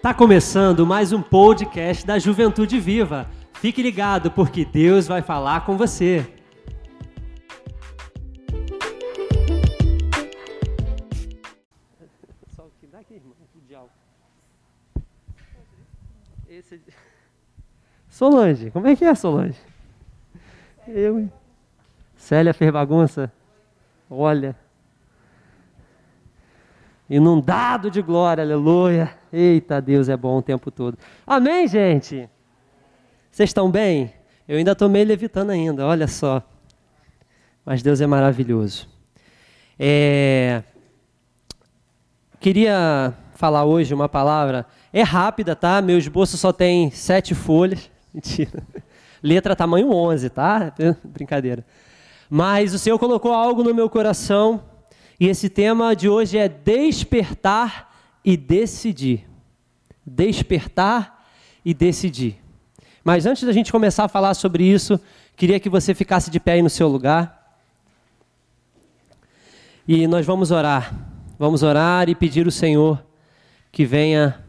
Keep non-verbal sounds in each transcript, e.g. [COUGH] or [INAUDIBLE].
Tá começando mais um podcast da Juventude Viva. Fique ligado porque Deus vai falar com você. [LAUGHS] Solange, como é que é, Solange? Eu? Célia fez bagunça? Olha. Inundado de glória, aleluia. Eita, Deus é bom o tempo todo. Amém, gente? Vocês estão bem? Eu ainda estou meio levitando ainda, olha só. Mas Deus é maravilhoso. É... Queria falar hoje uma palavra. É rápida, tá? Meu esboço só tem sete folhas. [LAUGHS] Mentira. Letra tamanho 11, tá? [LAUGHS] Brincadeira. Mas o Senhor colocou algo no meu coração e esse tema de hoje é despertar e decidir. Despertar e decidir. Mas antes da gente começar a falar sobre isso, queria que você ficasse de pé aí no seu lugar. E nós vamos orar. Vamos orar e pedir o Senhor que venha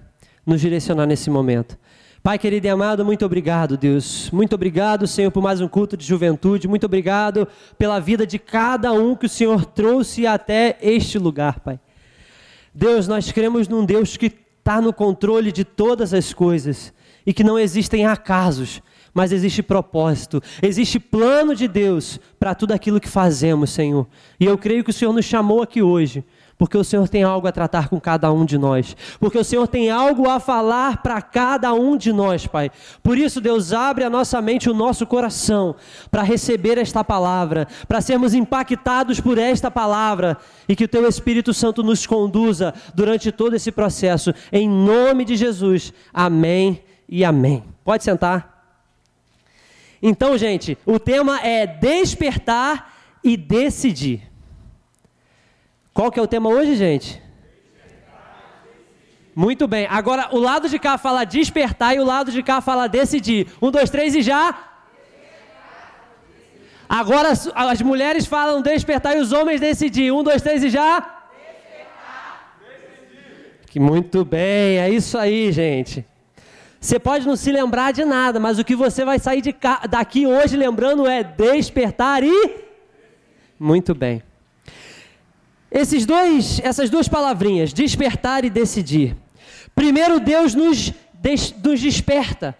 nos direcionar nesse momento. Pai querido e amado, muito obrigado, Deus. Muito obrigado, Senhor, por mais um culto de juventude. Muito obrigado pela vida de cada um que o Senhor trouxe até este lugar, Pai. Deus, nós cremos num Deus que está no controle de todas as coisas e que não existem acasos, mas existe propósito, existe plano de Deus para tudo aquilo que fazemos, Senhor. E eu creio que o Senhor nos chamou aqui hoje porque o Senhor tem algo a tratar com cada um de nós, porque o Senhor tem algo a falar para cada um de nós, Pai. Por isso, Deus, abre a nossa mente, o nosso coração, para receber esta palavra, para sermos impactados por esta palavra e que o Teu Espírito Santo nos conduza durante todo esse processo, em nome de Jesus. Amém e amém. Pode sentar. Então, gente, o tema é despertar e decidir. Qual que é o tema hoje, gente? Muito bem. Agora, o lado de cá fala despertar e o lado de cá fala decidir. Um, dois, três e já. Agora as mulheres falam despertar e os homens decidir. Um, dois, três e já. Que muito bem, é isso aí, gente. Você pode não se lembrar de nada, mas o que você vai sair daqui hoje lembrando é despertar e. Muito bem. Esses dois, essas duas palavrinhas, despertar e decidir. Primeiro, Deus nos, des, nos desperta.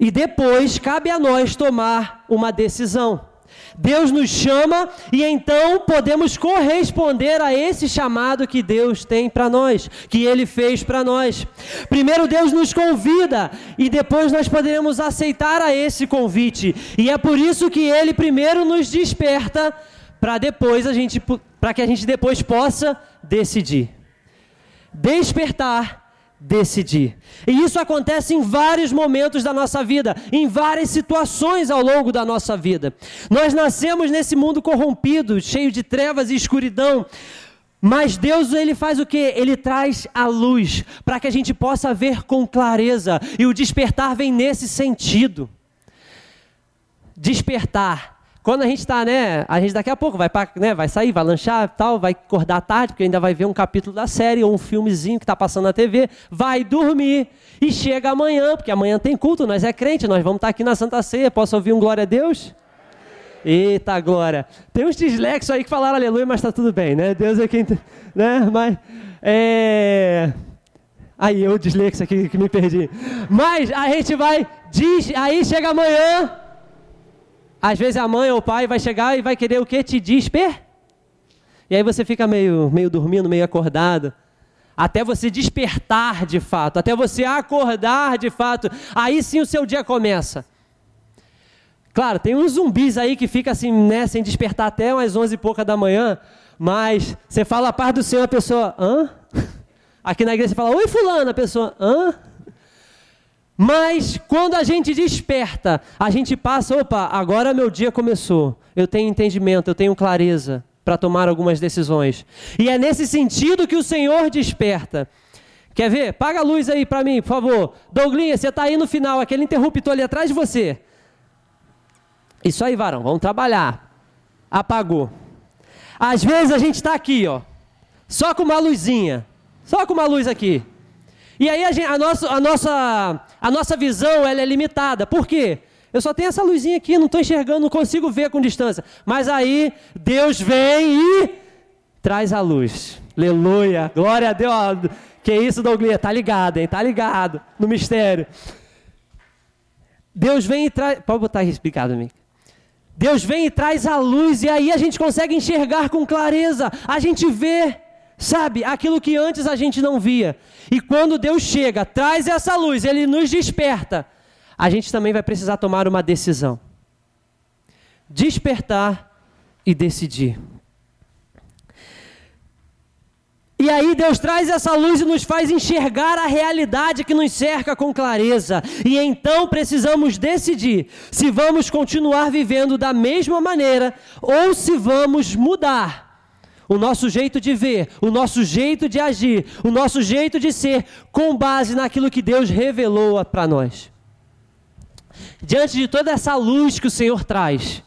E depois, cabe a nós tomar uma decisão. Deus nos chama e então podemos corresponder a esse chamado que Deus tem para nós, que Ele fez para nós. Primeiro Deus nos convida e depois nós poderemos aceitar a esse convite. E é por isso que Ele primeiro nos desperta para depois a gente para que a gente depois possa decidir. Despertar, decidir. E isso acontece em vários momentos da nossa vida, em várias situações ao longo da nossa vida. Nós nascemos nesse mundo corrompido, cheio de trevas e escuridão. Mas Deus, ele faz o que? Ele traz a luz para que a gente possa ver com clareza. E o despertar vem nesse sentido. Despertar quando a gente está, né? A gente daqui a pouco vai, pra, né, vai sair, vai lanchar tal, vai acordar tarde, porque ainda vai ver um capítulo da série ou um filmezinho que está passando na TV, vai dormir e chega amanhã, porque amanhã tem culto, nós é crente, nós vamos estar tá aqui na Santa Ceia. Posso ouvir um glória a Deus? Eita glória! Tem uns dislexos aí que falaram aleluia, mas está tudo bem, né? Deus é quem. Né? Mas. É. Aí eu dislexo aqui que me perdi. Mas a gente vai. Diz, aí chega amanhã. Às vezes a mãe ou o pai vai chegar e vai querer o que? Te desper. E aí você fica meio, meio dormindo, meio acordado. Até você despertar de fato, até você acordar de fato. Aí sim o seu dia começa. Claro, tem uns zumbis aí que fica assim, né, sem despertar até umas onze e pouca da manhã. Mas você fala a paz do Senhor, a pessoa, hã? [LAUGHS] Aqui na igreja você fala, oi fulano, a pessoa, hã? Mas quando a gente desperta, a gente passa, opa, agora meu dia começou. Eu tenho entendimento, eu tenho clareza para tomar algumas decisões. E é nesse sentido que o Senhor desperta. Quer ver? Paga a luz aí para mim, por favor. Douglinha, você está aí no final, aquele interruptor ali atrás de você. Isso aí, varão, vamos trabalhar. Apagou. Às vezes a gente está aqui, ó, só com uma luzinha, só com uma luz aqui. E aí a, gente, a, nossa, a, nossa, a nossa visão ela é limitada. Por quê? Eu só tenho essa luzinha aqui, não estou enxergando, não consigo ver com distância. Mas aí Deus vem e traz a luz. Aleluia. Glória a Deus. Que isso, Douglas? Tá ligado, hein? Tá ligado no mistério. Deus vem e traz. Pode botar explicado, amigo. Deus vem e traz a luz, e aí a gente consegue enxergar com clareza. A gente vê, sabe, aquilo que antes a gente não via. E quando Deus chega, traz essa luz, ele nos desperta. A gente também vai precisar tomar uma decisão. Despertar e decidir. E aí Deus traz essa luz e nos faz enxergar a realidade que nos cerca com clareza. E então precisamos decidir se vamos continuar vivendo da mesma maneira ou se vamos mudar o nosso jeito de ver, o nosso jeito de agir, o nosso jeito de ser, com base naquilo que Deus revelou para nós. Diante de toda essa luz que o Senhor traz,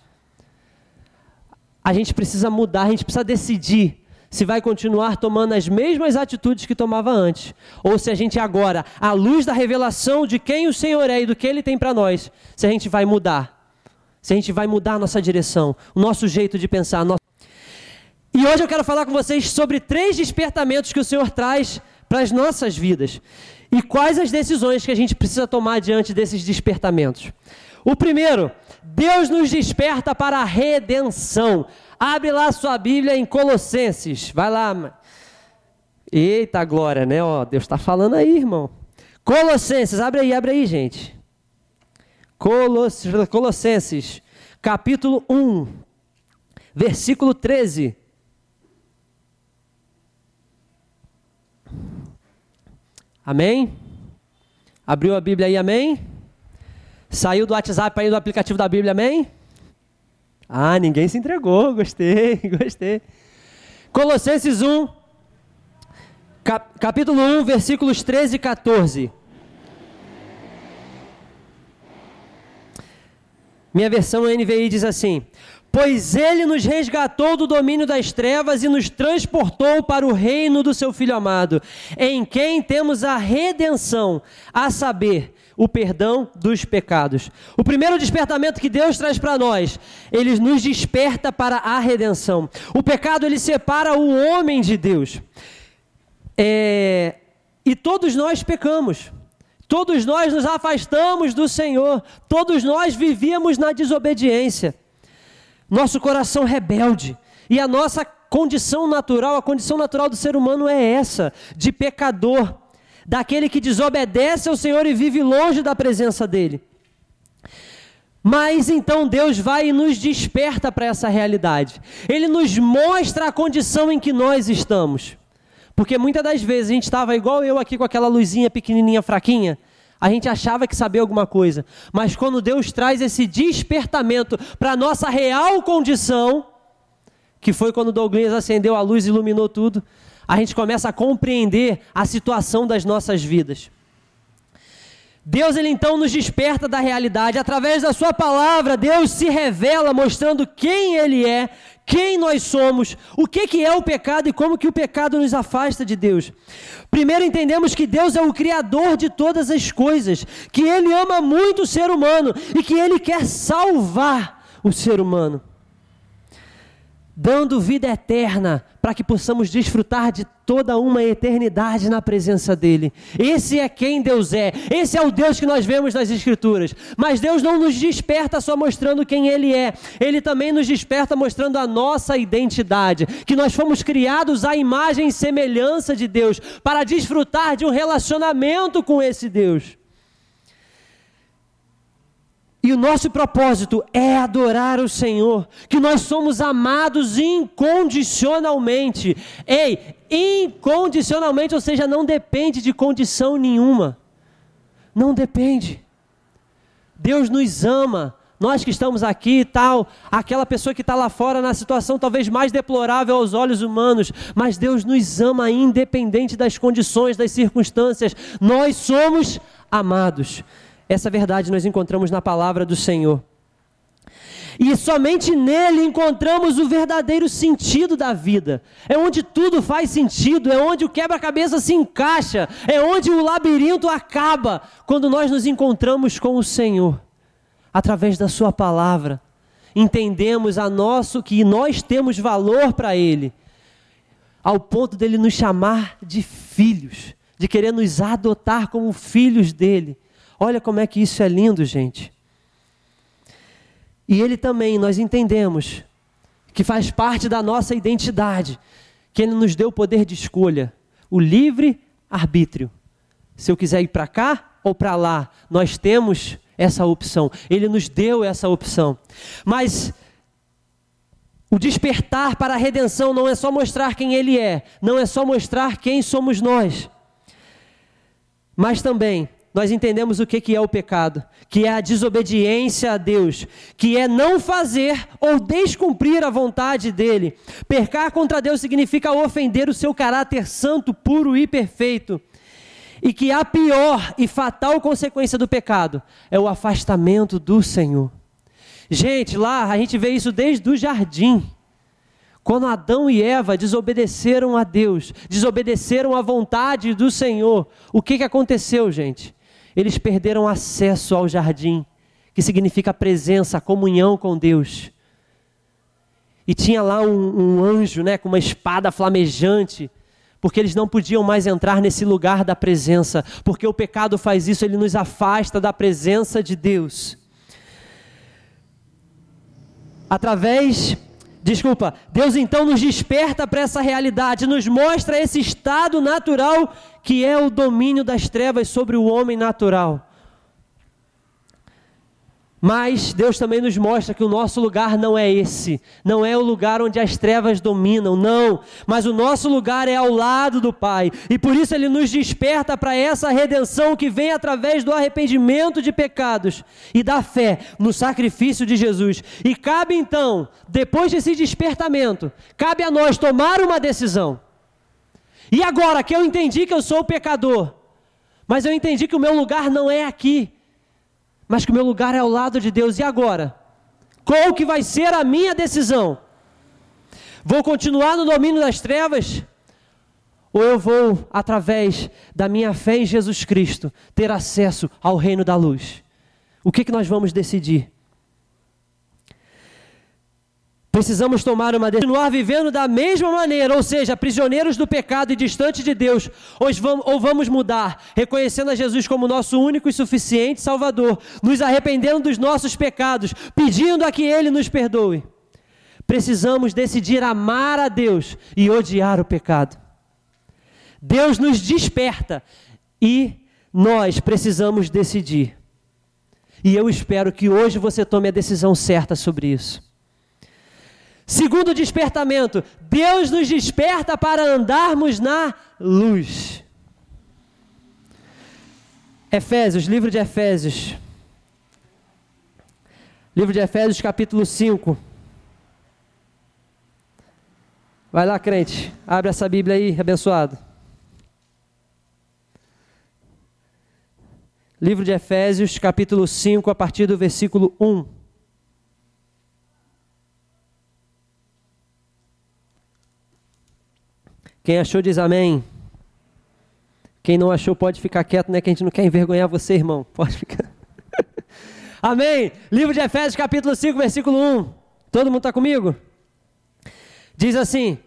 a gente precisa mudar, a gente precisa decidir se vai continuar tomando as mesmas atitudes que tomava antes, ou se a gente agora, à luz da revelação de quem o Senhor é e do que Ele tem para nós, se a gente vai mudar, se a gente vai mudar a nossa direção, o nosso jeito de pensar. E hoje eu quero falar com vocês sobre três despertamentos que o Senhor traz para as nossas vidas e quais as decisões que a gente precisa tomar diante desses despertamentos. O primeiro, Deus nos desperta para a redenção. Abre lá sua Bíblia em Colossenses. Vai lá. Eita glória, né? Ó, Deus está falando aí, irmão. Colossenses, abre aí, abre aí, gente. Coloss... Colossenses, capítulo 1, versículo 13. Amém? Abriu a Bíblia aí, amém? Saiu do WhatsApp aí do aplicativo da Bíblia, amém? Ah, ninguém se entregou, [LAUGHS] gostei, [LAUGHS] gostei. Colossenses 1, cap, capítulo 1, versículos 13 e 14. Minha versão NVI diz assim: Pois ele nos resgatou do domínio das trevas e nos transportou para o reino do seu Filho amado, em quem temos a redenção, a saber, o perdão dos pecados. O primeiro despertamento que Deus traz para nós, ele nos desperta para a redenção. O pecado ele separa o homem de Deus. É, e todos nós pecamos. Todos nós nos afastamos do Senhor. Todos nós vivíamos na desobediência. Nosso coração rebelde. E a nossa condição natural, a condição natural do ser humano é essa, de pecador daquele que desobedece ao Senhor e vive longe da presença dele. Mas então Deus vai e nos desperta para essa realidade. Ele nos mostra a condição em que nós estamos. Porque muitas das vezes a gente estava igual eu aqui com aquela luzinha pequenininha, fraquinha. A gente achava que sabia alguma coisa. Mas quando Deus traz esse despertamento para a nossa real condição, que foi quando Douglas acendeu a luz e iluminou tudo, a gente começa a compreender a situação das nossas vidas. Deus ele então nos desperta da realidade através da sua palavra. Deus se revela mostrando quem ele é, quem nós somos, o que que é o pecado e como que o pecado nos afasta de Deus. Primeiro entendemos que Deus é o criador de todas as coisas, que ele ama muito o ser humano e que ele quer salvar o ser humano dando vida eterna para que possamos desfrutar de toda uma eternidade na presença dele. Esse é quem Deus é. Esse é o Deus que nós vemos nas escrituras. Mas Deus não nos desperta só mostrando quem ele é. Ele também nos desperta mostrando a nossa identidade, que nós fomos criados à imagem e semelhança de Deus para desfrutar de um relacionamento com esse Deus. E o nosso propósito é adorar o Senhor, que nós somos amados incondicionalmente. Ei, incondicionalmente, ou seja, não depende de condição nenhuma. Não depende. Deus nos ama. Nós que estamos aqui e tal, aquela pessoa que está lá fora na situação talvez mais deplorável aos olhos humanos, mas Deus nos ama independente das condições, das circunstâncias. Nós somos amados. Essa verdade nós encontramos na palavra do Senhor. E somente nele encontramos o verdadeiro sentido da vida. É onde tudo faz sentido, é onde o quebra-cabeça se encaixa, é onde o labirinto acaba quando nós nos encontramos com o Senhor através da sua palavra. Entendemos a nosso que nós temos valor para ele, ao ponto dele nos chamar de filhos, de querer nos adotar como filhos dele. Olha como é que isso é lindo, gente. E ele também, nós entendemos que faz parte da nossa identidade, que ele nos deu o poder de escolha, o livre arbítrio. Se eu quiser ir para cá ou para lá, nós temos essa opção. Ele nos deu essa opção. Mas o despertar para a redenção não é só mostrar quem ele é, não é só mostrar quem somos nós, mas também nós entendemos o que é o pecado, que é a desobediência a Deus, que é não fazer ou descumprir a vontade dele. Pecar contra Deus significa ofender o seu caráter santo, puro e perfeito. E que a pior e fatal consequência do pecado é o afastamento do Senhor. Gente, lá a gente vê isso desde o jardim. Quando Adão e Eva desobedeceram a Deus, desobedeceram à vontade do Senhor, o que, que aconteceu, gente? Eles perderam acesso ao jardim, que significa presença, comunhão com Deus. E tinha lá um, um anjo, né, com uma espada flamejante, porque eles não podiam mais entrar nesse lugar da presença, porque o pecado faz isso, ele nos afasta da presença de Deus. Através Desculpa, Deus então nos desperta para essa realidade, nos mostra esse estado natural que é o domínio das trevas sobre o homem natural. Mas Deus também nos mostra que o nosso lugar não é esse, não é o lugar onde as trevas dominam, não, mas o nosso lugar é ao lado do Pai, e por isso Ele nos desperta para essa redenção que vem através do arrependimento de pecados e da fé no sacrifício de Jesus. E cabe então, depois desse despertamento, cabe a nós tomar uma decisão. E agora que eu entendi que eu sou pecador, mas eu entendi que o meu lugar não é aqui, mas que o meu lugar é ao lado de Deus. E agora? Qual que vai ser a minha decisão? Vou continuar no domínio das trevas? Ou eu vou, através da minha fé em Jesus Cristo, ter acesso ao reino da luz? O que, que nós vamos decidir? Precisamos tomar uma decisão, continuar vivendo da mesma maneira, ou seja, prisioneiros do pecado e distante de Deus, ou vamos mudar, reconhecendo a Jesus como nosso único e suficiente Salvador, nos arrependendo dos nossos pecados, pedindo a que Ele nos perdoe. Precisamos decidir amar a Deus e odiar o pecado. Deus nos desperta e nós precisamos decidir. E eu espero que hoje você tome a decisão certa sobre isso. Segundo despertamento, Deus nos desperta para andarmos na luz. Efésios, livro de Efésios. Livro de Efésios, capítulo 5. Vai lá, crente. Abre essa Bíblia aí, abençoado. Livro de Efésios, capítulo 5, a partir do versículo 1. Quem achou diz amém. Quem não achou pode ficar quieto, né? Que a gente não quer envergonhar você, irmão. [LAUGHS] Pode ficar. amém. Livro de Efésios, capítulo 5, versículo 1. Todo mundo está comigo? Diz assim: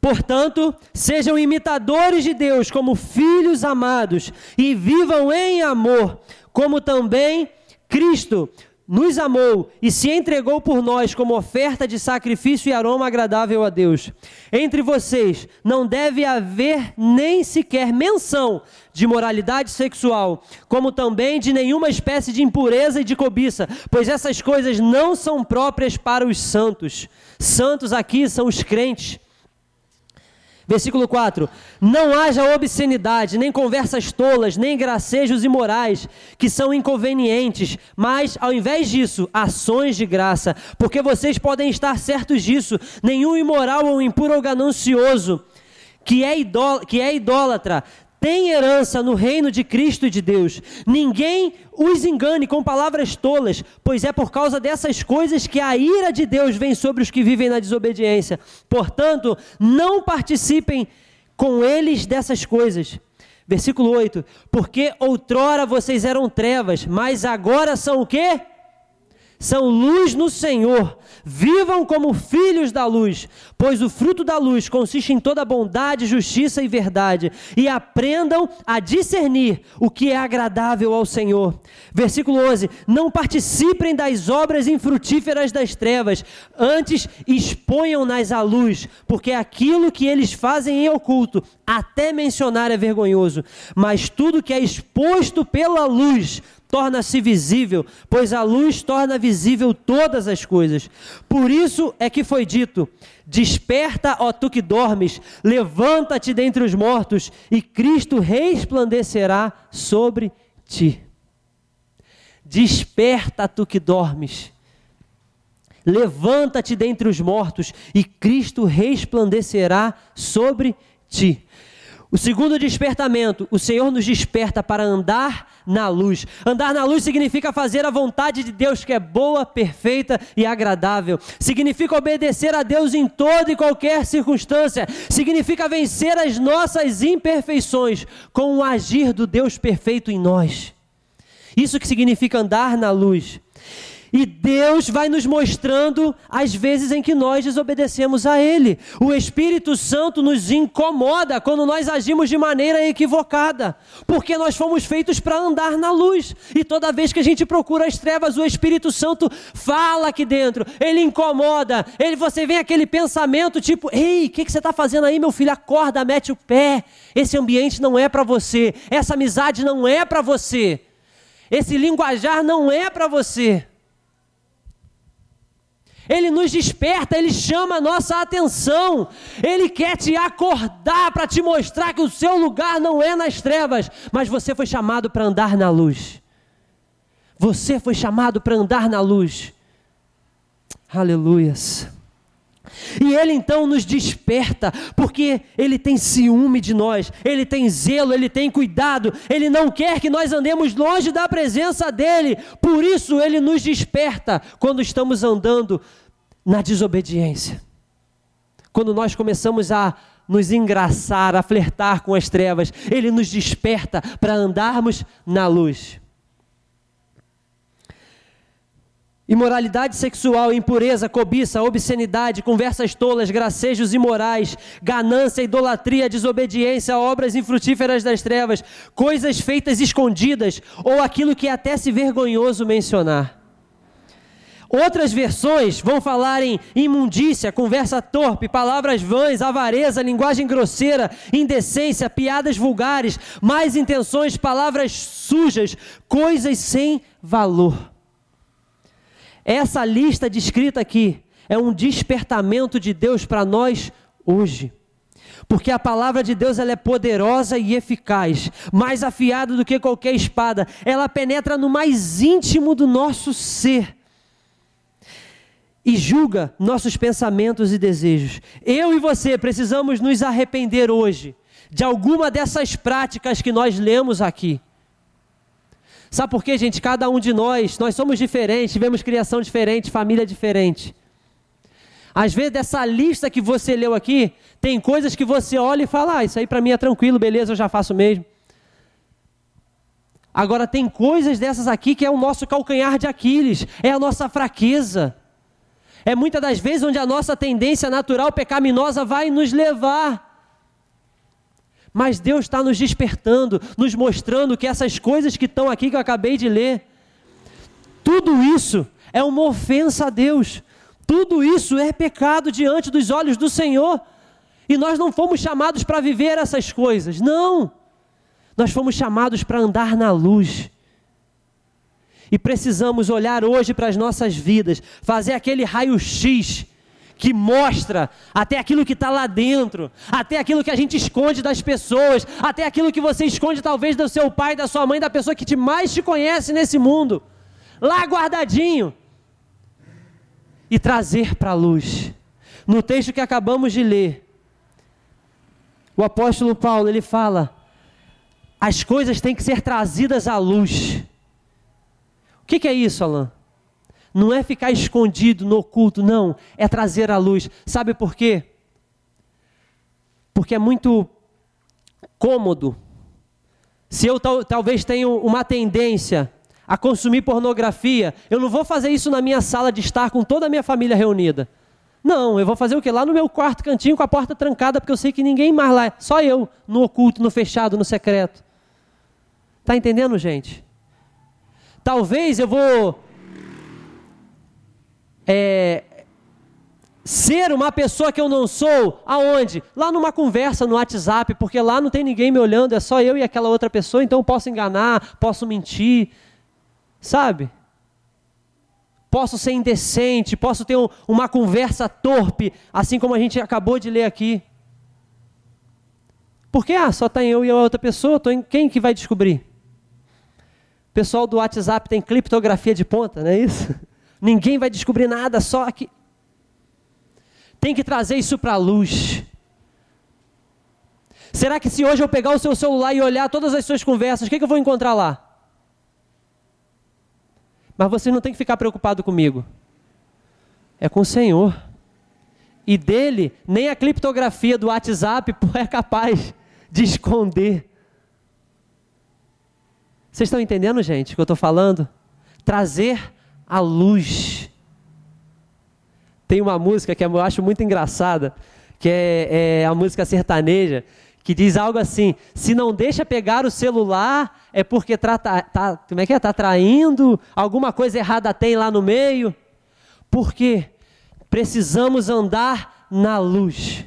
Portanto, sejam imitadores de Deus como filhos amados e vivam em amor, como também Cristo nos amou e se entregou por nós como oferta de sacrifício e aroma agradável a Deus. Entre vocês não deve haver nem sequer menção de moralidade sexual, como também de nenhuma espécie de impureza e de cobiça, pois essas coisas não são próprias para os santos. Santos aqui são os crentes. Versículo 4: Não haja obscenidade, nem conversas tolas, nem gracejos imorais, que são inconvenientes, mas, ao invés disso, ações de graça, porque vocês podem estar certos disso: nenhum imoral ou impuro ou ganancioso, que é, idólatra, que é idólatra têm herança no reino de Cristo e de Deus. Ninguém os engane com palavras tolas, pois é por causa dessas coisas que a ira de Deus vem sobre os que vivem na desobediência. Portanto, não participem com eles dessas coisas. Versículo 8: Porque outrora vocês eram trevas, mas agora são o quê? São luz no Senhor. Vivam como filhos da luz, pois o fruto da luz consiste em toda bondade, justiça e verdade. E aprendam a discernir o que é agradável ao Senhor. Versículo 11: Não participem das obras infrutíferas das trevas, antes exponham-nas à luz, porque aquilo que eles fazem em oculto, até mencionar é vergonhoso. Mas tudo que é exposto pela luz, torna-se visível, pois a luz torna visível todas as coisas. Por isso é que foi dito: Desperta, ó tu que dormes, levanta-te dentre os mortos, e Cristo resplandecerá sobre ti. Desperta, tu que dormes. Levanta-te dentre os mortos, e Cristo resplandecerá sobre ti. O segundo despertamento, o Senhor nos desperta para andar na luz. Andar na luz significa fazer a vontade de Deus que é boa, perfeita e agradável. Significa obedecer a Deus em toda e qualquer circunstância. Significa vencer as nossas imperfeições com o agir do Deus perfeito em nós. Isso que significa andar na luz. E Deus vai nos mostrando as vezes em que nós desobedecemos a Ele. O Espírito Santo nos incomoda quando nós agimos de maneira equivocada, porque nós fomos feitos para andar na luz. E toda vez que a gente procura as trevas, o Espírito Santo fala aqui dentro, ele incomoda. Ele, você vem aquele pensamento tipo: Ei, o que, que você está fazendo aí, meu filho? Acorda, mete o pé. Esse ambiente não é para você, essa amizade não é para você, esse linguajar não é para você. Ele nos desperta, ele chama a nossa atenção. Ele quer te acordar para te mostrar que o seu lugar não é nas trevas, mas você foi chamado para andar na luz. Você foi chamado para andar na luz. Aleluias. E ele então nos desperta, porque ele tem ciúme de nós, ele tem zelo, ele tem cuidado, ele não quer que nós andemos longe da presença dele, por isso ele nos desperta quando estamos andando na desobediência. Quando nós começamos a nos engraçar, a flertar com as trevas, ele nos desperta para andarmos na luz. Imoralidade sexual, impureza, cobiça, obscenidade, conversas tolas, gracejos imorais, ganância, idolatria, desobediência, obras infrutíferas das trevas, coisas feitas escondidas ou aquilo que é até se vergonhoso mencionar. Outras versões vão falar em imundícia, conversa torpe, palavras vãs, avareza, linguagem grosseira, indecência, piadas vulgares, más intenções, palavras sujas, coisas sem valor. Essa lista descrita aqui é um despertamento de Deus para nós hoje. Porque a palavra de Deus ela é poderosa e eficaz, mais afiada do que qualquer espada. Ela penetra no mais íntimo do nosso ser e julga nossos pensamentos e desejos. Eu e você precisamos nos arrepender hoje de alguma dessas práticas que nós lemos aqui. Sabe por quê, gente? Cada um de nós, nós somos diferentes, tivemos criação diferente, família diferente. Às vezes, dessa lista que você leu aqui, tem coisas que você olha e fala: ah, isso aí para mim é tranquilo, beleza, eu já faço mesmo. Agora, tem coisas dessas aqui que é o nosso calcanhar de Aquiles, é a nossa fraqueza. É muitas das vezes onde a nossa tendência natural pecaminosa vai nos levar. Mas Deus está nos despertando, nos mostrando que essas coisas que estão aqui que eu acabei de ler, tudo isso é uma ofensa a Deus. Tudo isso é pecado diante dos olhos do Senhor. E nós não fomos chamados para viver essas coisas, não. Nós fomos chamados para andar na luz. E precisamos olhar hoje para as nossas vidas, fazer aquele raio-x que mostra até aquilo que está lá dentro, até aquilo que a gente esconde das pessoas, até aquilo que você esconde talvez do seu pai, da sua mãe, da pessoa que te mais te conhece nesse mundo, lá guardadinho, e trazer para a luz. No texto que acabamos de ler, o apóstolo Paulo ele fala: as coisas têm que ser trazidas à luz. O que, que é isso, Alain? Não é ficar escondido no oculto, não. É trazer à luz. Sabe por quê? Porque é muito cômodo. Se eu talvez tenha uma tendência a consumir pornografia, eu não vou fazer isso na minha sala de estar com toda a minha família reunida. Não, eu vou fazer o quê? Lá no meu quarto cantinho com a porta trancada, porque eu sei que ninguém mais lá, só eu, no oculto, no fechado, no secreto. Tá entendendo, gente? Talvez eu vou é, ser uma pessoa que eu não sou, aonde? Lá numa conversa no WhatsApp, porque lá não tem ninguém me olhando, é só eu e aquela outra pessoa, então eu posso enganar, posso mentir, sabe? Posso ser indecente, posso ter um, uma conversa torpe, assim como a gente acabou de ler aqui. Porque, ah, só tem eu e a outra pessoa, tô em, quem que vai descobrir? O pessoal do WhatsApp tem criptografia de ponta, não é isso? [LAUGHS] Ninguém vai descobrir nada, só que tem que trazer isso para a luz. Será que se hoje eu pegar o seu celular e olhar todas as suas conversas, o que, que eu vou encontrar lá? Mas você não tem que ficar preocupado comigo. É com o Senhor. E dele, nem a criptografia do WhatsApp [LAUGHS] é capaz de esconder. Vocês estão entendendo, gente, o que eu estou falando? Trazer a luz. Tem uma música que eu acho muito engraçada, que é, é a música sertaneja, que diz algo assim: se não deixa pegar o celular, é porque tá, tá, como é que é? Tá traindo, alguma coisa errada tem lá no meio. Porque precisamos andar na luz.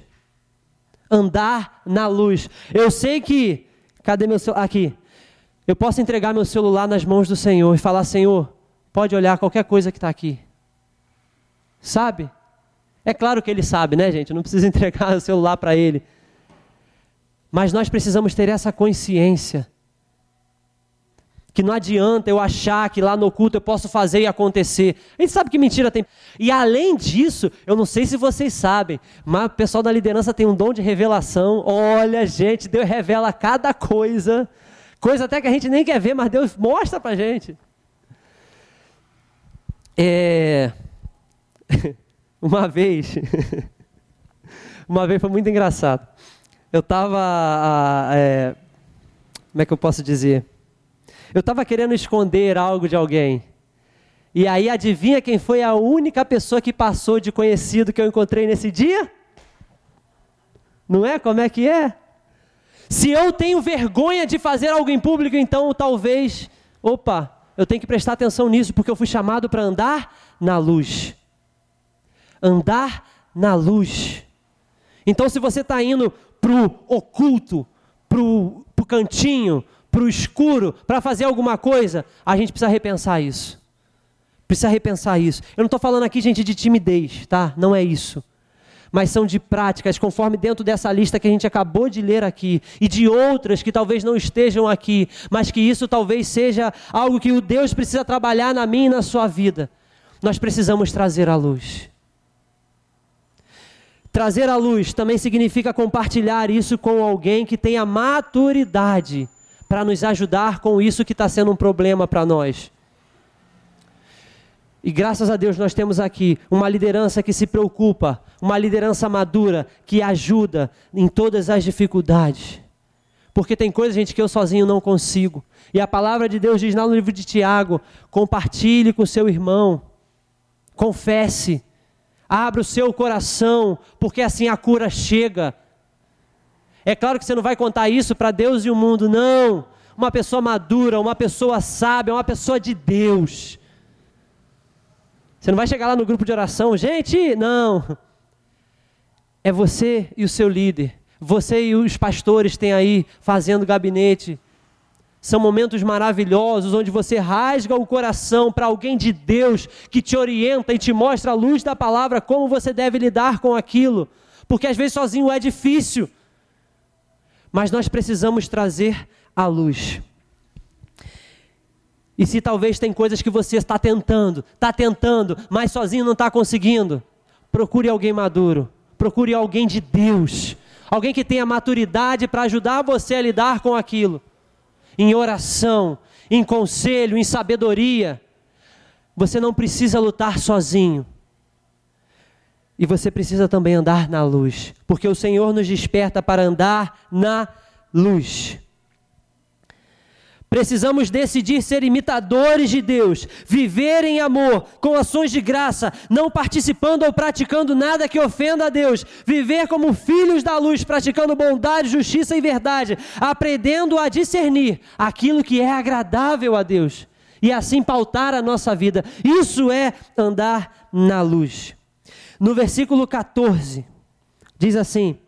Andar na luz. Eu sei que, cadê meu celular? Aqui. Eu posso entregar meu celular nas mãos do Senhor e falar: Senhor, pode olhar qualquer coisa que está aqui. Sabe? É claro que ele sabe, né, gente? Não precisa [LAUGHS] entregar o celular para ele. Mas nós precisamos ter essa consciência. Que não adianta eu achar que lá no culto eu posso fazer e acontecer. A gente sabe que mentira tem. E além disso, eu não sei se vocês sabem, mas o pessoal da liderança tem um dom de revelação. Olha, gente, Deus revela cada coisa. Coisa até que a gente nem quer ver, mas Deus mostra pra gente. É... [LAUGHS] uma vez, [LAUGHS] uma vez foi muito engraçado. Eu estava, é... como é que eu posso dizer? Eu estava querendo esconder algo de alguém. E aí adivinha quem foi a única pessoa que passou de conhecido que eu encontrei nesse dia? Não é? Como é que é? Se eu tenho vergonha de fazer algo em público, então talvez, opa, eu tenho que prestar atenção nisso, porque eu fui chamado para andar na luz. Andar na luz. Então, se você está indo para o oculto, para o cantinho, para o escuro, para fazer alguma coisa, a gente precisa repensar isso. Precisa repensar isso. Eu não estou falando aqui, gente, de timidez, tá? Não é isso mas são de práticas, conforme dentro dessa lista que a gente acabou de ler aqui, e de outras que talvez não estejam aqui, mas que isso talvez seja algo que o Deus precisa trabalhar na minha e na sua vida. Nós precisamos trazer à luz. Trazer à luz também significa compartilhar isso com alguém que tenha maturidade para nos ajudar com isso que está sendo um problema para nós. E graças a Deus nós temos aqui uma liderança que se preocupa, uma liderança madura que ajuda em todas as dificuldades. Porque tem coisa, gente, que eu sozinho não consigo. E a palavra de Deus diz lá no livro de Tiago: compartilhe com seu irmão, confesse, abra o seu coração, porque assim a cura chega. É claro que você não vai contar isso para Deus e o mundo, não. Uma pessoa madura, uma pessoa sábia, uma pessoa de Deus você não vai chegar lá no grupo de oração, gente, não. É você e o seu líder. Você e os pastores têm aí fazendo gabinete. São momentos maravilhosos onde você rasga o coração para alguém de Deus que te orienta e te mostra a luz da palavra como você deve lidar com aquilo. Porque às vezes sozinho é difícil. Mas nós precisamos trazer a luz. E se talvez tem coisas que você está tentando, está tentando, mas sozinho não está conseguindo, procure alguém maduro, procure alguém de Deus, alguém que tenha maturidade para ajudar você a lidar com aquilo. em oração, em conselho, em sabedoria. Você não precisa lutar sozinho. E você precisa também andar na luz, porque o Senhor nos desperta para andar na luz. Precisamos decidir ser imitadores de Deus, viver em amor, com ações de graça, não participando ou praticando nada que ofenda a Deus, viver como filhos da luz, praticando bondade, justiça e verdade, aprendendo a discernir aquilo que é agradável a Deus e assim pautar a nossa vida. Isso é andar na luz. No versículo 14, diz assim: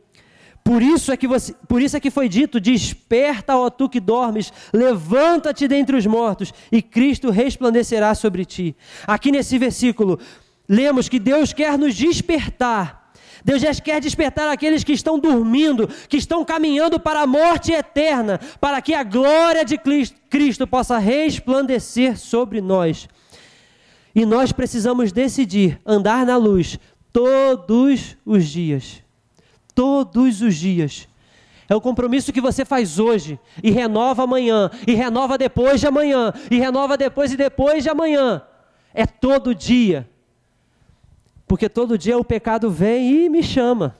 por isso é que você, por isso é que foi dito: Desperta, ó tu que dormes, levanta-te dentre os mortos, e Cristo resplandecerá sobre ti. Aqui nesse versículo, lemos que Deus quer nos despertar. Deus já quer despertar aqueles que estão dormindo, que estão caminhando para a morte eterna, para que a glória de Cristo possa resplandecer sobre nós. E nós precisamos decidir andar na luz todos os dias. Todos os dias. É o compromisso que você faz hoje e renova amanhã, e renova depois de amanhã, e renova depois e depois de amanhã. É todo dia. Porque todo dia o pecado vem e me chama.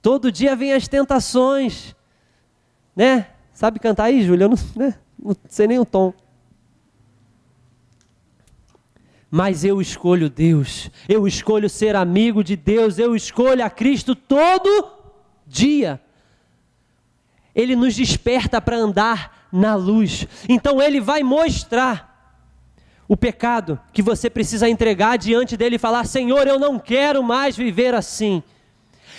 Todo dia vem as tentações. Né? Sabe cantar aí, Júlia? Eu não, né? não sei nem o tom. Mas eu escolho Deus, eu escolho ser amigo de Deus, eu escolho a Cristo todo dia. Ele nos desperta para andar na luz, então Ele vai mostrar o pecado que você precisa entregar diante dele e falar: Senhor, eu não quero mais viver assim.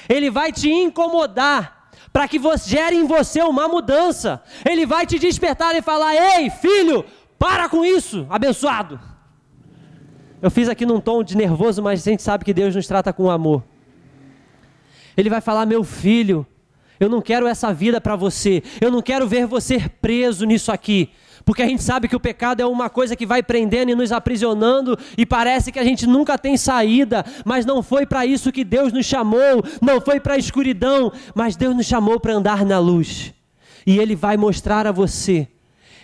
Ele vai te incomodar para que você, gere em você uma mudança. Ele vai te despertar e falar: Ei, filho, para com isso, abençoado. Eu fiz aqui num tom de nervoso, mas a gente sabe que Deus nos trata com amor. Ele vai falar: Meu filho, eu não quero essa vida para você. Eu não quero ver você preso nisso aqui. Porque a gente sabe que o pecado é uma coisa que vai prendendo e nos aprisionando e parece que a gente nunca tem saída, mas não foi para isso que Deus nos chamou, não foi para a escuridão, mas Deus nos chamou para andar na luz. E Ele vai mostrar a você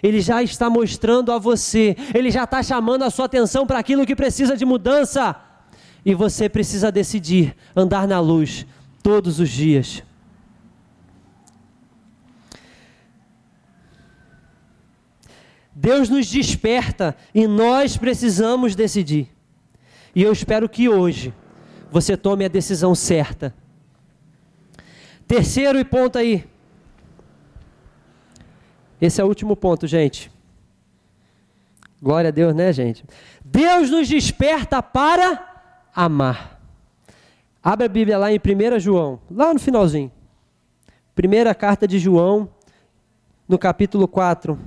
ele já está mostrando a você, ele já está chamando a sua atenção para aquilo que precisa de mudança. E você precisa decidir andar na luz todos os dias. Deus nos desperta e nós precisamos decidir. E eu espero que hoje você tome a decisão certa. Terceiro e ponto aí. Esse é o último ponto, gente. Glória a Deus, né, gente? Deus nos desperta para amar. Abra a Bíblia lá em 1 João, lá no finalzinho. Primeira carta de João, no capítulo 4.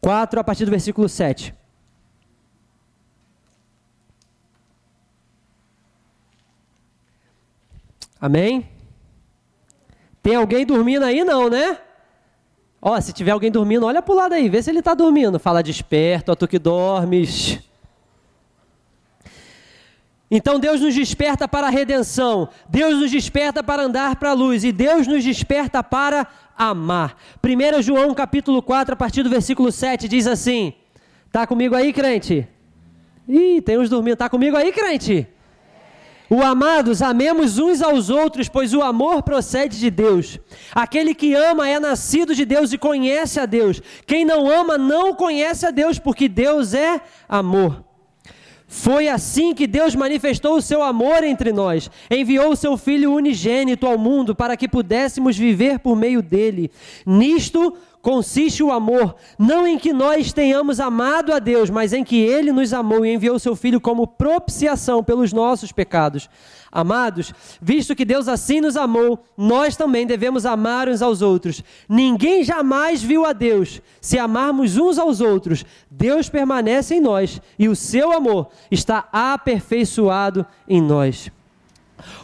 Quatro a partir do versículo 7. Amém? Tem alguém dormindo aí? Não, né? Ó, se tiver alguém dormindo, olha para o lado aí, vê se ele está dormindo. Fala desperto, ó tu que dormes. Então Deus nos desperta para a redenção, Deus nos desperta para andar para a luz e Deus nos desperta para amar. 1 João capítulo 4, a partir do versículo 7, diz assim: Tá comigo aí, crente? Ih, tem uns dormindo. Tá comigo aí, crente? O amados, amemos uns aos outros, pois o amor procede de Deus. Aquele que ama é nascido de Deus e conhece a Deus. Quem não ama não conhece a Deus, porque Deus é amor. Foi assim que Deus manifestou o seu amor entre nós. Enviou o seu Filho unigênito ao mundo para que pudéssemos viver por meio dele. Nisto consiste o amor, não em que nós tenhamos amado a Deus, mas em que Ele nos amou e enviou seu Filho como propiciação pelos nossos pecados. Amados, visto que Deus assim nos amou, nós também devemos amar uns aos outros. Ninguém jamais viu a Deus. Se amarmos uns aos outros, Deus permanece em nós e o seu amor está aperfeiçoado em nós.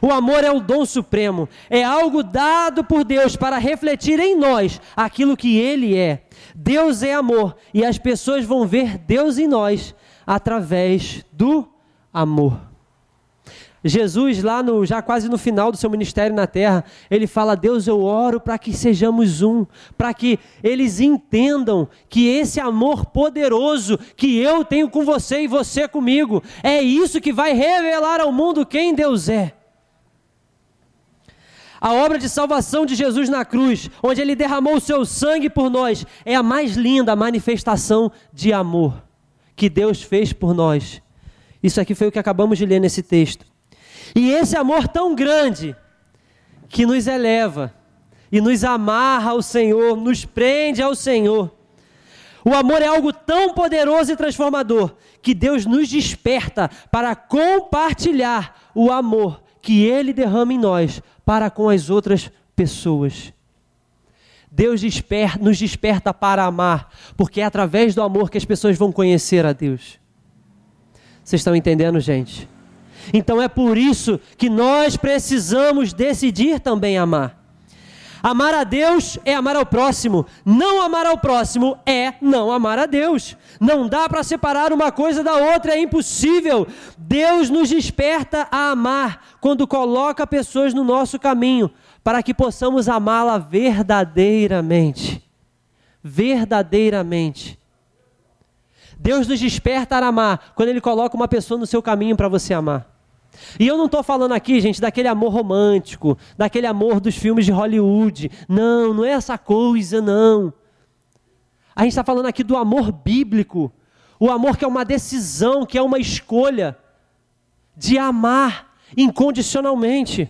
O amor é o dom supremo, é algo dado por Deus para refletir em nós aquilo que Ele é. Deus é amor e as pessoas vão ver Deus em nós através do amor. Jesus, lá no, já quase no final do seu ministério na terra, ele fala: Deus, eu oro para que sejamos um, para que eles entendam que esse amor poderoso que eu tenho com você e você comigo, é isso que vai revelar ao mundo quem Deus é. A obra de salvação de Jesus na cruz, onde ele derramou o seu sangue por nós, é a mais linda manifestação de amor que Deus fez por nós. Isso aqui foi o que acabamos de ler nesse texto. E esse amor tão grande que nos eleva e nos amarra ao Senhor, nos prende ao Senhor. O amor é algo tão poderoso e transformador que Deus nos desperta para compartilhar o amor que Ele derrama em nós para com as outras pessoas. Deus desper, nos desperta para amar, porque é através do amor que as pessoas vão conhecer a Deus. Vocês estão entendendo, gente? Então é por isso que nós precisamos decidir também amar. Amar a Deus é amar ao próximo. Não amar ao próximo é não amar a Deus. Não dá para separar uma coisa da outra, é impossível. Deus nos desperta a amar quando coloca pessoas no nosso caminho, para que possamos amá-la verdadeiramente. Verdadeiramente. Deus nos desperta a amar quando Ele coloca uma pessoa no seu caminho para você amar. E eu não estou falando aqui, gente, daquele amor romântico, daquele amor dos filmes de Hollywood. Não, não é essa coisa, não. A gente está falando aqui do amor bíblico. O amor que é uma decisão, que é uma escolha de amar incondicionalmente.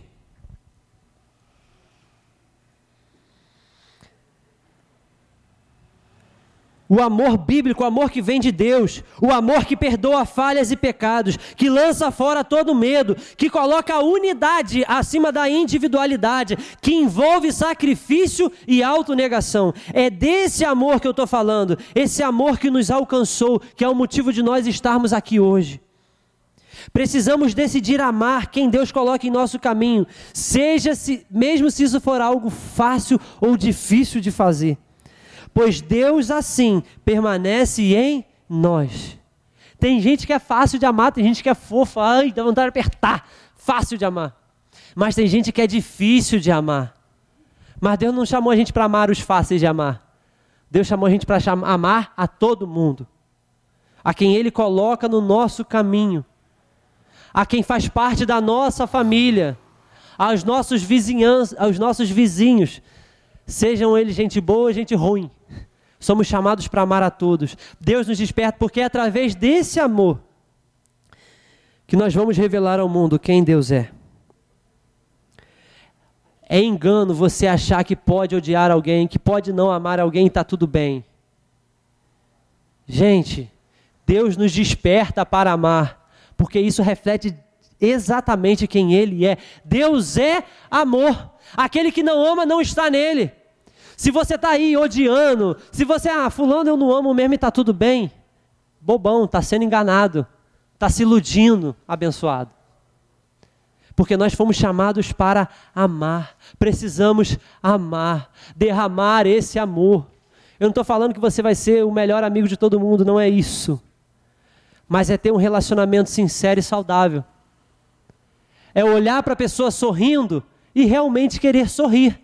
O amor bíblico, o amor que vem de Deus, o amor que perdoa falhas e pecados, que lança fora todo medo, que coloca a unidade acima da individualidade, que envolve sacrifício e autonegação. É desse amor que eu estou falando, esse amor que nos alcançou, que é o motivo de nós estarmos aqui hoje. Precisamos decidir amar quem Deus coloca em nosso caminho, seja se, mesmo se isso for algo fácil ou difícil de fazer pois Deus assim permanece em nós. Tem gente que é fácil de amar, tem gente que é fofa, ai, dá vontade de apertar, fácil de amar. Mas tem gente que é difícil de amar. Mas Deus não chamou a gente para amar os fáceis de amar. Deus chamou a gente para amar a todo mundo. A quem Ele coloca no nosso caminho. A quem faz parte da nossa família. Aos nossos, vizinhos, aos nossos vizinhos. Sejam eles gente boa ou gente ruim. Somos chamados para amar a todos. Deus nos desperta porque é através desse amor que nós vamos revelar ao mundo quem Deus é. É engano você achar que pode odiar alguém, que pode não amar alguém e está tudo bem. Gente, Deus nos desperta para amar, porque isso reflete exatamente quem Ele é. Deus é amor. Aquele que não ama não está nele. Se você está aí odiando, se você, ah, fulano eu não amo mesmo e está tudo bem, bobão, está sendo enganado, está se iludindo, abençoado. Porque nós fomos chamados para amar, precisamos amar, derramar esse amor. Eu não estou falando que você vai ser o melhor amigo de todo mundo, não é isso. Mas é ter um relacionamento sincero e saudável. É olhar para a pessoa sorrindo e realmente querer sorrir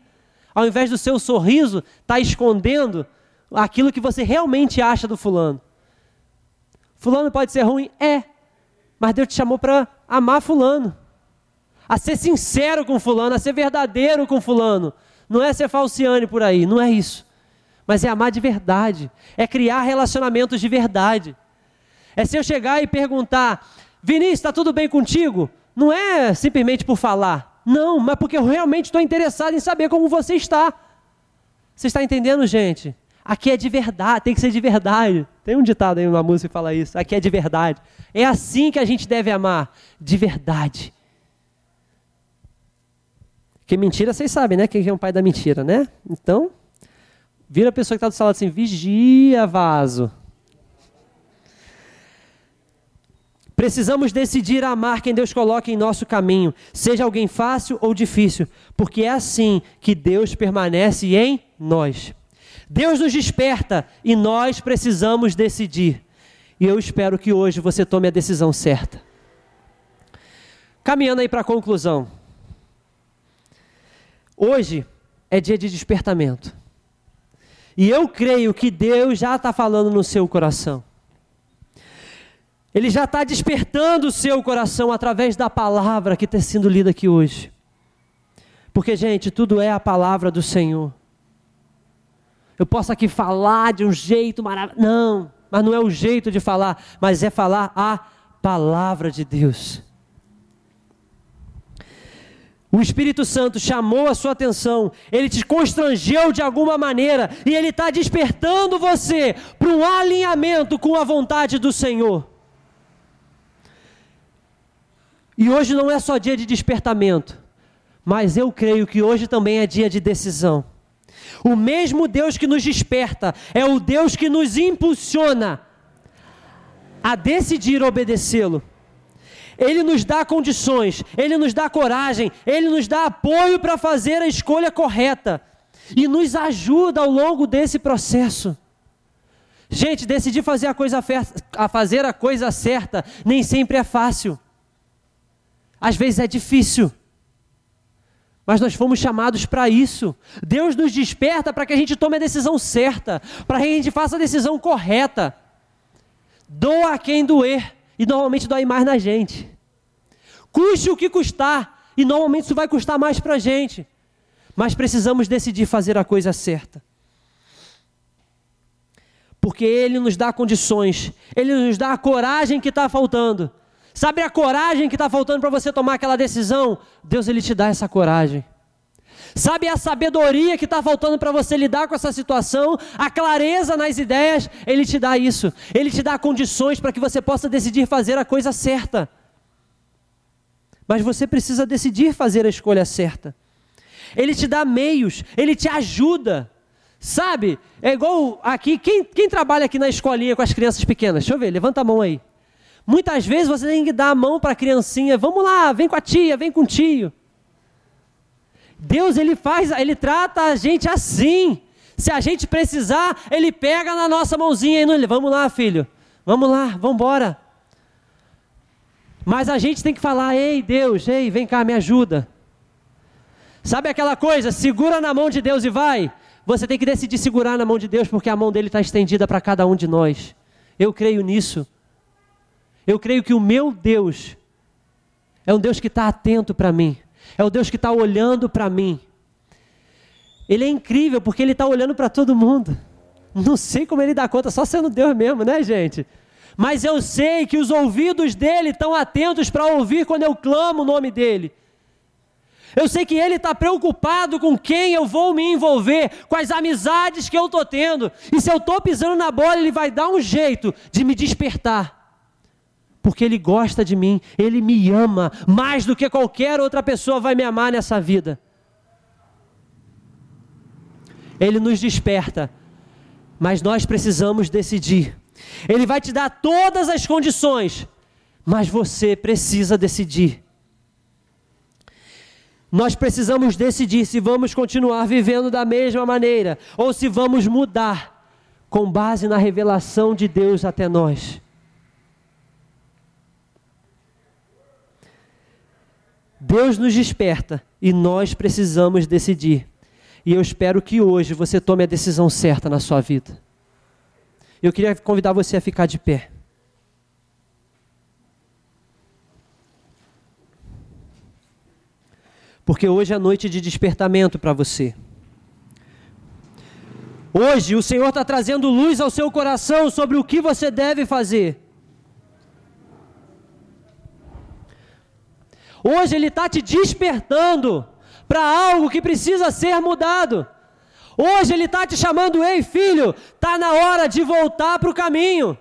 ao invés do seu sorriso, está escondendo aquilo que você realmente acha do fulano. Fulano pode ser ruim? É. Mas Deus te chamou para amar fulano. A ser sincero com fulano, a ser verdadeiro com fulano. Não é ser falciane por aí, não é isso. Mas é amar de verdade. É criar relacionamentos de verdade. É se eu chegar e perguntar, Vinícius, está tudo bem contigo? Não é simplesmente por falar. Não, mas porque eu realmente estou interessado em saber como você está. Você está entendendo, gente? Aqui é de verdade, tem que ser de verdade. Tem um ditado aí uma música que fala isso. Aqui é de verdade. É assim que a gente deve amar, de verdade. Porque mentira, vocês sabem, né? Quem é o pai da mentira, né? Então, vira a pessoa que está do lado assim, vigia, vaso. Precisamos decidir amar quem Deus coloca em nosso caminho, seja alguém fácil ou difícil, porque é assim que Deus permanece em nós. Deus nos desperta e nós precisamos decidir. E eu espero que hoje você tome a decisão certa. Caminhando aí para a conclusão. Hoje é dia de despertamento. E eu creio que Deus já está falando no seu coração. Ele já está despertando o seu coração através da palavra que está sendo lida aqui hoje. Porque, gente, tudo é a palavra do Senhor. Eu posso aqui falar de um jeito maravilhoso. Não, mas não é o jeito de falar, mas é falar a palavra de Deus. O Espírito Santo chamou a sua atenção, ele te constrangeu de alguma maneira e ele está despertando você para um alinhamento com a vontade do Senhor. E hoje não é só dia de despertamento, mas eu creio que hoje também é dia de decisão. O mesmo Deus que nos desperta é o Deus que nos impulsiona a decidir obedecê-lo. Ele nos dá condições, ele nos dá coragem, ele nos dá apoio para fazer a escolha correta e nos ajuda ao longo desse processo. Gente, decidir fazer a coisa, a fazer a coisa certa nem sempre é fácil. Às vezes é difícil. Mas nós fomos chamados para isso. Deus nos desperta para que a gente tome a decisão certa, para que a gente faça a decisão correta. Doa a quem doer, e normalmente dói mais na gente. Custe o que custar, e normalmente isso vai custar mais para a gente. Mas precisamos decidir fazer a coisa certa. Porque Ele nos dá condições, Ele nos dá a coragem que está faltando Sabe a coragem que está faltando para você tomar aquela decisão? Deus ele te dá essa coragem. Sabe a sabedoria que está faltando para você lidar com essa situação, a clareza nas ideias, Ele te dá isso. Ele te dá condições para que você possa decidir fazer a coisa certa. Mas você precisa decidir fazer a escolha certa. Ele te dá meios, Ele te ajuda. Sabe? É igual aqui, quem, quem trabalha aqui na escolinha com as crianças pequenas? Deixa eu ver, levanta a mão aí. Muitas vezes você tem que dar a mão para a criancinha, vamos lá, vem com a tia, vem com o tio. Deus ele faz, ele trata a gente assim. Se a gente precisar, ele pega na nossa mãozinha e não, vamos lá, filho. Vamos lá, vamos embora. Mas a gente tem que falar: "Ei, Deus, ei, vem cá, me ajuda". Sabe aquela coisa, segura na mão de Deus e vai? Você tem que decidir segurar na mão de Deus, porque a mão dele está estendida para cada um de nós. Eu creio nisso. Eu creio que o meu Deus é um Deus que está atento para mim, é o Deus que está olhando para mim. Ele é incrível porque ele está olhando para todo mundo. Não sei como ele dá conta, só sendo Deus mesmo, né, gente? Mas eu sei que os ouvidos dele estão atentos para ouvir quando eu clamo o nome dele. Eu sei que ele está preocupado com quem eu vou me envolver, com as amizades que eu estou tendo. E se eu estou pisando na bola, ele vai dar um jeito de me despertar porque Ele gosta de mim, Ele me ama mais do que qualquer outra pessoa vai me amar nessa vida. Ele nos desperta, mas nós precisamos decidir. Ele vai te dar todas as condições, mas você precisa decidir. Nós precisamos decidir se vamos continuar vivendo da mesma maneira ou se vamos mudar com base na revelação de Deus até nós. Deus nos desperta e nós precisamos decidir. E eu espero que hoje você tome a decisão certa na sua vida. Eu queria convidar você a ficar de pé. Porque hoje é noite de despertamento para você. Hoje o Senhor está trazendo luz ao seu coração sobre o que você deve fazer. Hoje Ele está te despertando para algo que precisa ser mudado. Hoje Ele está te chamando, ei filho, está na hora de voltar para o caminho.